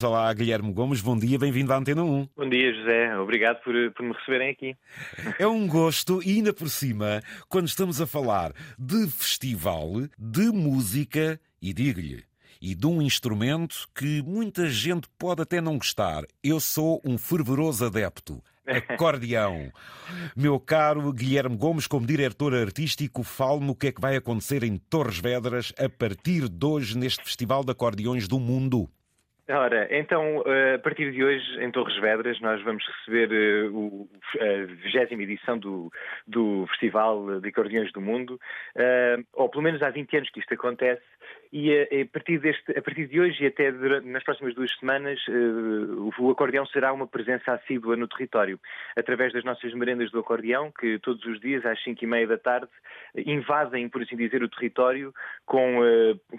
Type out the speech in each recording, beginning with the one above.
Olá, Guilherme Gomes, bom dia, bem-vindo à Antena 1. Bom dia, José, obrigado por, por, me receberem aqui. É um gosto, e ainda por cima, quando estamos a falar de festival, de música, e digo-lhe, e de um instrumento que muita gente pode até não gostar. Eu sou um fervoroso adepto. Acordeão. Meu caro Guilherme Gomes, como diretor artístico, fale-me o que é que vai acontecer em Torres Vedras a partir de hoje neste Festival de Acordeões do Mundo. Ora, então, eh, a partir de hoje, em Torres Vedras, nós vamos receber eh, a vigésima edição do, do Festival de Acordeões do Mundo, eh, ou pelo menos há 20 anos que isto acontece, e a, partir, deste, a partir de hoje e até nas próximas duas semanas, o acordeão será uma presença assídua no território, através das nossas merendas do acordeão, que todos os dias, às 5 e meia da tarde, invadem, por assim dizer, o território com,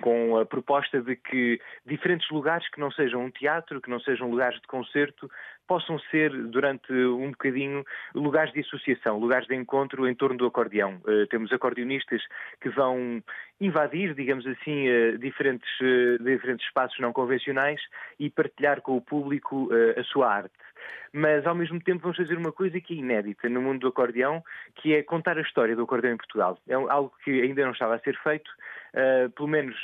com a proposta de que diferentes lugares que não sejam um teatro, que não sejam lugares de concerto, possam ser, durante um bocadinho, lugares de associação, lugares de encontro em torno do acordeão. Uh, temos acordeonistas que vão invadir, digamos assim, uh, diferentes, uh, diferentes espaços não convencionais e partilhar com o público a sua arte. Mas, ao mesmo tempo, vamos fazer uma coisa que é inédita no mundo do acordeão, que é contar a história do acordeão em Portugal. É algo que ainda não estava a ser feito, pelo menos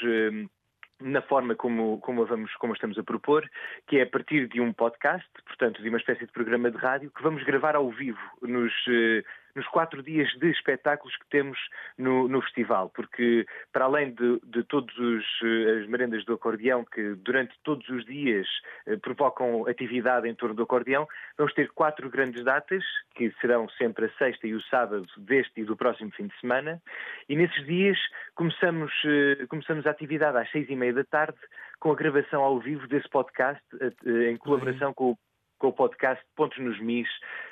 na forma como, como, vamos, como estamos a propor, que é a partir de um podcast, portanto, de uma espécie de programa de rádio, que vamos gravar ao vivo nos, eh, nos quatro dias de espetáculos que temos no, no festival, porque para além de, de todas eh, as merendas do acordeão, que durante todos os dias eh, provocam atividade em torno do acordeão, vamos ter quatro grandes datas, que serão sempre a sexta e o sábado deste e do próximo fim de semana, e nesses dias começamos, eh, começamos a atividade às seis e meia da tarde com a gravação ao vivo desse podcast, em colaboração com o o podcast Pontos nos Mis,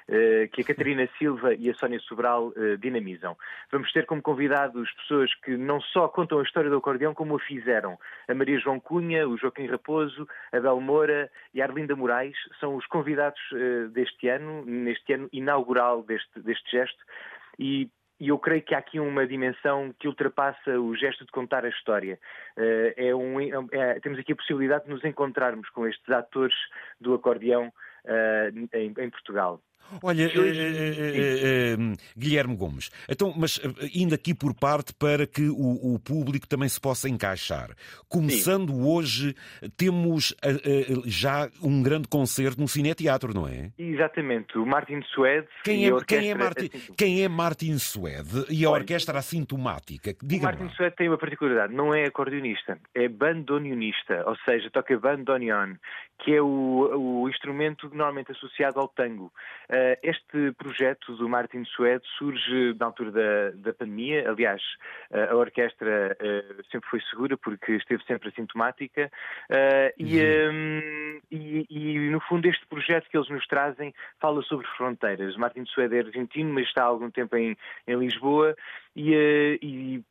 eh, que a Catarina Silva e a Sónia Sobral eh, dinamizam. Vamos ter como convidados pessoas que não só contam a história do acordeão, como a fizeram. A Maria João Cunha, o Joaquim Raposo, a Bel Moura e a Arlinda Moraes são os convidados eh, deste ano, neste ano inaugural deste, deste gesto. E e eu creio que há aqui uma dimensão que ultrapassa o gesto de contar a história. É um, é, temos aqui a possibilidade de nos encontrarmos com estes atores do acordeão em, em Portugal. Olha, uh, uh, Guilherme Gomes, então, mas indo aqui por parte para que o, o público também se possa encaixar. Começando Sim. hoje, temos já um grande concerto no Cineteatro, não é? Exatamente, o Martin Suede. Quem é, quem é, Martin, quem é Martin Suede e a Olha, orquestra assintomática? Diga Martin Suede tem uma particularidade, não é acordeonista, é bandoneonista, ou seja, toca bandoneon, que é o, o instrumento normalmente associado ao tango. Uh, este projeto do Martin Suede surge na altura da, da pandemia. Aliás, uh, a orquestra uh, sempre foi segura porque esteve sempre assintomática. E, um, e, e, no fundo, este projeto que eles nos trazem fala sobre fronteiras. Martin Suede é argentino, mas está há algum tempo em, em Lisboa e,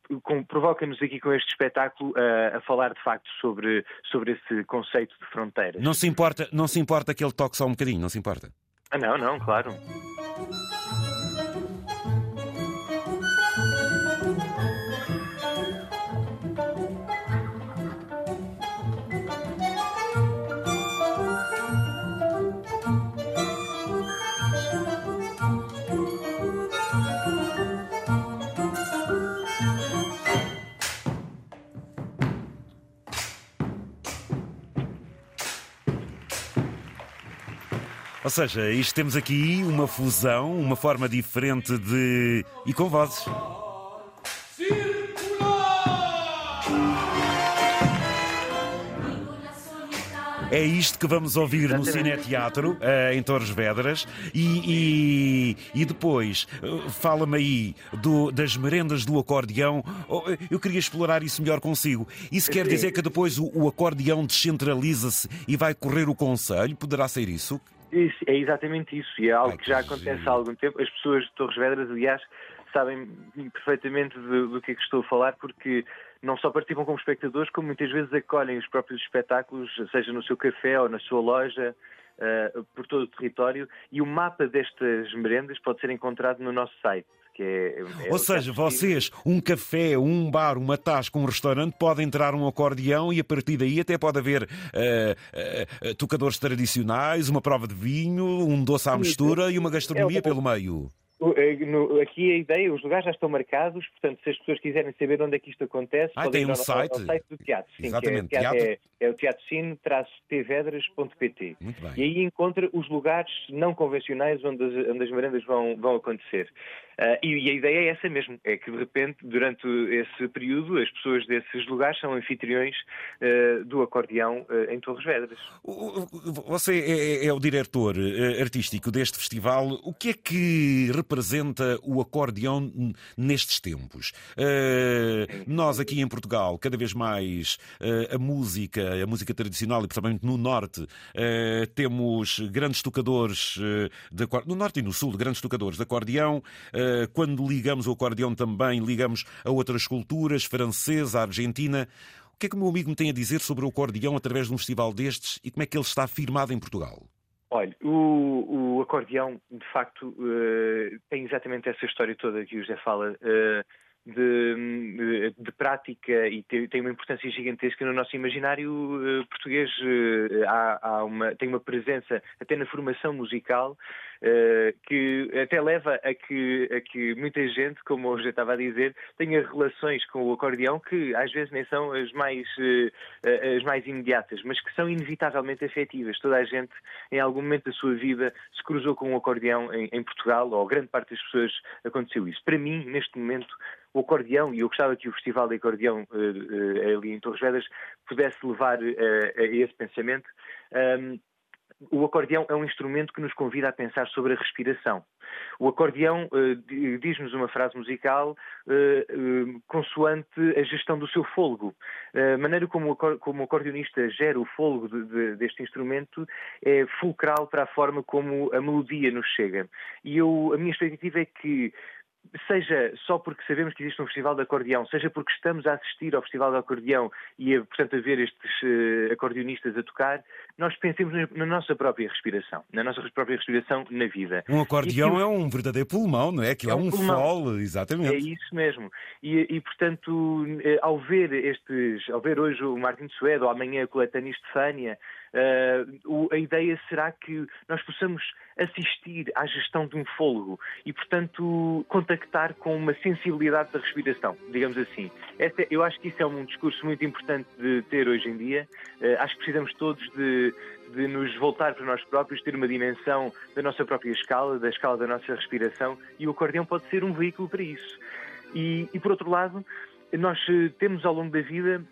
e provoca-nos aqui com este espetáculo a falar de facto sobre, sobre esse conceito de fronteiras. Não se importa, não se importa que ele toque só um bocadinho, não se importa? Ah, não, não, claro. Ou seja, isto temos aqui uma fusão, uma forma diferente de. e com vozes. É isto que vamos ouvir no Cineteatro, uh, em Torres Vedras. E, e, e depois, uh, fala-me aí do, das merendas do acordeão. Oh, eu queria explorar isso melhor consigo. Isso quer dizer que depois o, o acordeão descentraliza-se e vai correr o Conselho? Poderá ser isso? Isso, é exatamente isso, e é algo Ai, que já acontece há algum tempo. As pessoas de Torres Vedras, aliás, sabem perfeitamente do, do que é que estou a falar, porque não só participam como espectadores, como muitas vezes acolhem os próprios espetáculos, seja no seu café ou na sua loja, uh, por todo o território, e o mapa destas merendas pode ser encontrado no nosso site que é. é Ou seja, vocês, um café, um bar, uma tasca, um restaurante, pode entrar um acordeão e a partir daí até pode haver uh, uh, tocadores tradicionais, uma prova de vinho, um doce à mistura e uma gastronomia é, pelo meio. Eh, aqui a ideia, os lugares já estão marcados, portanto, se as pessoas quiserem saber onde é que isto acontece, ah, podem ir um site. ao, site do teatro. Sim, Exatamente. É, teatro, é, é, o teatrocine-tvedras.pt. E aí encontra os lugares não convencionais onde as, onde as merendas vão, vão acontecer. Uh, e, e, a ideia é essa mesmo, é que de repente, durante esse período, as pessoas desses lugares são anfitriões uh, do acordeão uh, em Torres Vedras. Você é, é, o diretor artístico deste festival. O que é que representa o acordeão nestes tempos? nós aqui em Portugal, cada vez mais a música, a música tradicional e principalmente no Norte, temos grandes tocadores de no Norte e no Sul, grandes tocadores de acordeão. Quando ligamos o acordeão também, ligamos a outras culturas, francesa, argentina. O que é que o meu amigo me tem a dizer sobre o acordeão através de um festival destes e como é que ele está firmado em Portugal? Olha, o, o acordeão, de facto, uh, tem exatamente essa história toda que o José fala. Uh, de, de, prática e tem, uma importância gigantesca no nosso imaginário uh, português. Há, há, uma, tem uma presença até na formação musical que até leva a que, a que muita gente, como já estava a dizer, tenha relações com o acordeão que às vezes nem são as mais, as mais imediatas, mas que são inevitavelmente afetivas. Toda a gente, em algum momento da sua vida, se cruzou com o acordeão em, em Portugal, ou grande parte das pessoas aconteceu isso. Para mim, neste momento, o acordeão, e eu gostava que o Festival de Acordeão uh, uh, ali em Torres Vedras pudesse levar uh, a esse pensamento. Um, o acordeão é um instrumento que nos convida a pensar sobre a respiração. O acordeão uh, diz-nos uma frase musical uh, uh, consoante a gestão do seu fôlego. A maneira como o, como o acordeonista gera o fôlego de, de, deste instrumento é fulcral para a forma como a melodia nos chega. E eu, a minha expectativa é que seja só porque sabemos que existe um festival de acordeão, seja porque estamos a assistir ao festival de acordeão e, portanto, a ver estes acordeonistas a tocar, nós pensemos na nossa própria respiração, na nossa própria respiração na vida. Um acordeão é um verdadeiro pulmão, não é? Aquilo é, é um, um exatamente. É isso mesmo. E, e, portanto, eh, ao ver estes, ao ver hoje o Martin de Suedo, ou amanhã a Coletânea Estefânia, Uh, a ideia será que nós possamos assistir à gestão de um fôlego e, portanto, contactar com uma sensibilidade da respiração, digamos assim. Esta, eu acho que isso é um discurso muito importante de ter hoje em dia. Uh, acho que precisamos todos de, de nos voltar para nós próprios, ter uma dimensão da nossa própria escala, da escala da nossa respiração, e o acordeão pode ser um veículo para isso. E, e por outro lado, nós eh, temos ao longo da vida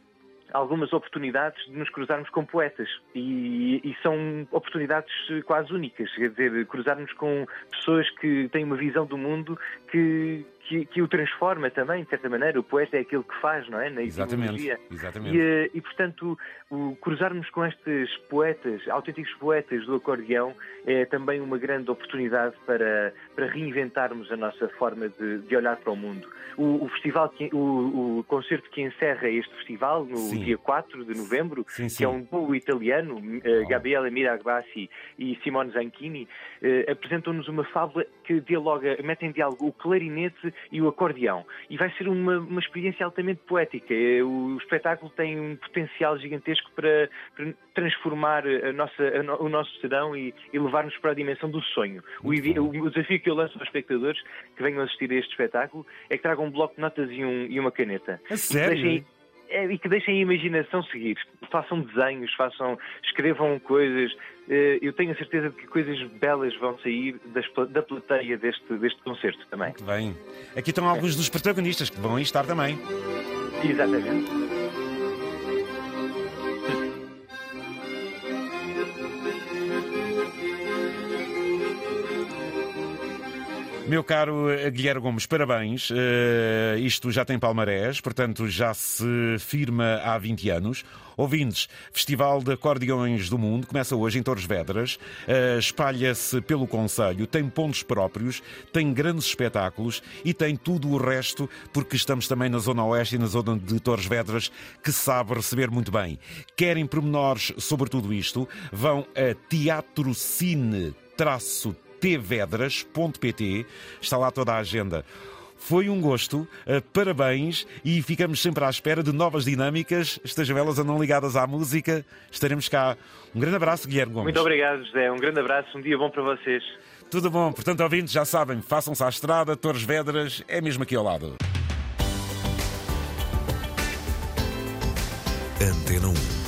algumas oportunidades de nos cruzarmos com poetas e, e, são oportunidades quase únicas, quer dizer, cruzarmos com pessoas que têm uma visão do mundo que, que, que, o transforma também, de certa maneira. O poeta é aquilo que faz, não é? Na exatamente, exatamente. E, eh, e, portanto, o, cruzarmos com estes poetas, autênticos poetas do acordeão, é também uma grande oportunidade para, para reinventarmos a nossa forma de, de olhar para o mundo. O, o festival, que, o, o, concerto que encerra este festival, no sim. dia 4 de novembro, sim, sim. que é um duo italiano, uh, Gabriele Miragbassi e Simone Zanchini, uh, apresentam-nos uma fábula que dialoga, mete em diálogo o clarinete e o acordeão. E vai ser uma, uma experiência altamente poética. É, o, espetáculo tem um potencial gigantesco para, para transformar a nossa, a o nosso serão e, e levar-nos para a dimensão do sonho. O, o, desafio que eu lanço aos espectadores que venham assistir a este espetáculo é que tragam um bloco de notas e, um, e uma caneta. A sério? é, e que deixem a imaginação seguir. Façam desenhos, façam, escrevam coisas. Eh, eu tenho a certeza de que coisas belas vão sair das, da plateia deste, deste concerto também. Muito bem. Aqui estão alguns dos protagonistas que vão aí estar também. Exatamente. Meu caro eh, Guilherme Gomes, parabéns. Uh, isto já tem palmarés, portanto já se firma há 20 anos. Ouvintes, Festival de Acordeões do Mundo começa hoje em Torres Vedras, uh, espalha-se pelo Conselho, tem pontos próprios, tem grandes espetáculos e tem tudo o resto, porque estamos também na Zona Oeste e na Zona de Torres Vedras, que sabe receber muito bem. Querem pormenores sobre tudo isto? Vão a Teatro Cine traço tvedras.pt. Está lá toda a agenda. Foi um gosto, uh, parabéns e ficamos sempre à espera de novas dinâmicas, estejam elas ou não ligadas à música. Estaremos cá. Um grande abraço, Guilherme Gomes. Muito obrigado, José. Um grande abraço, um dia bom para vocês. Tudo bom, portanto, ouvintes, já sabem, façam-se à estrada, Torres Vedras é mesmo aqui ao lado. Antena 1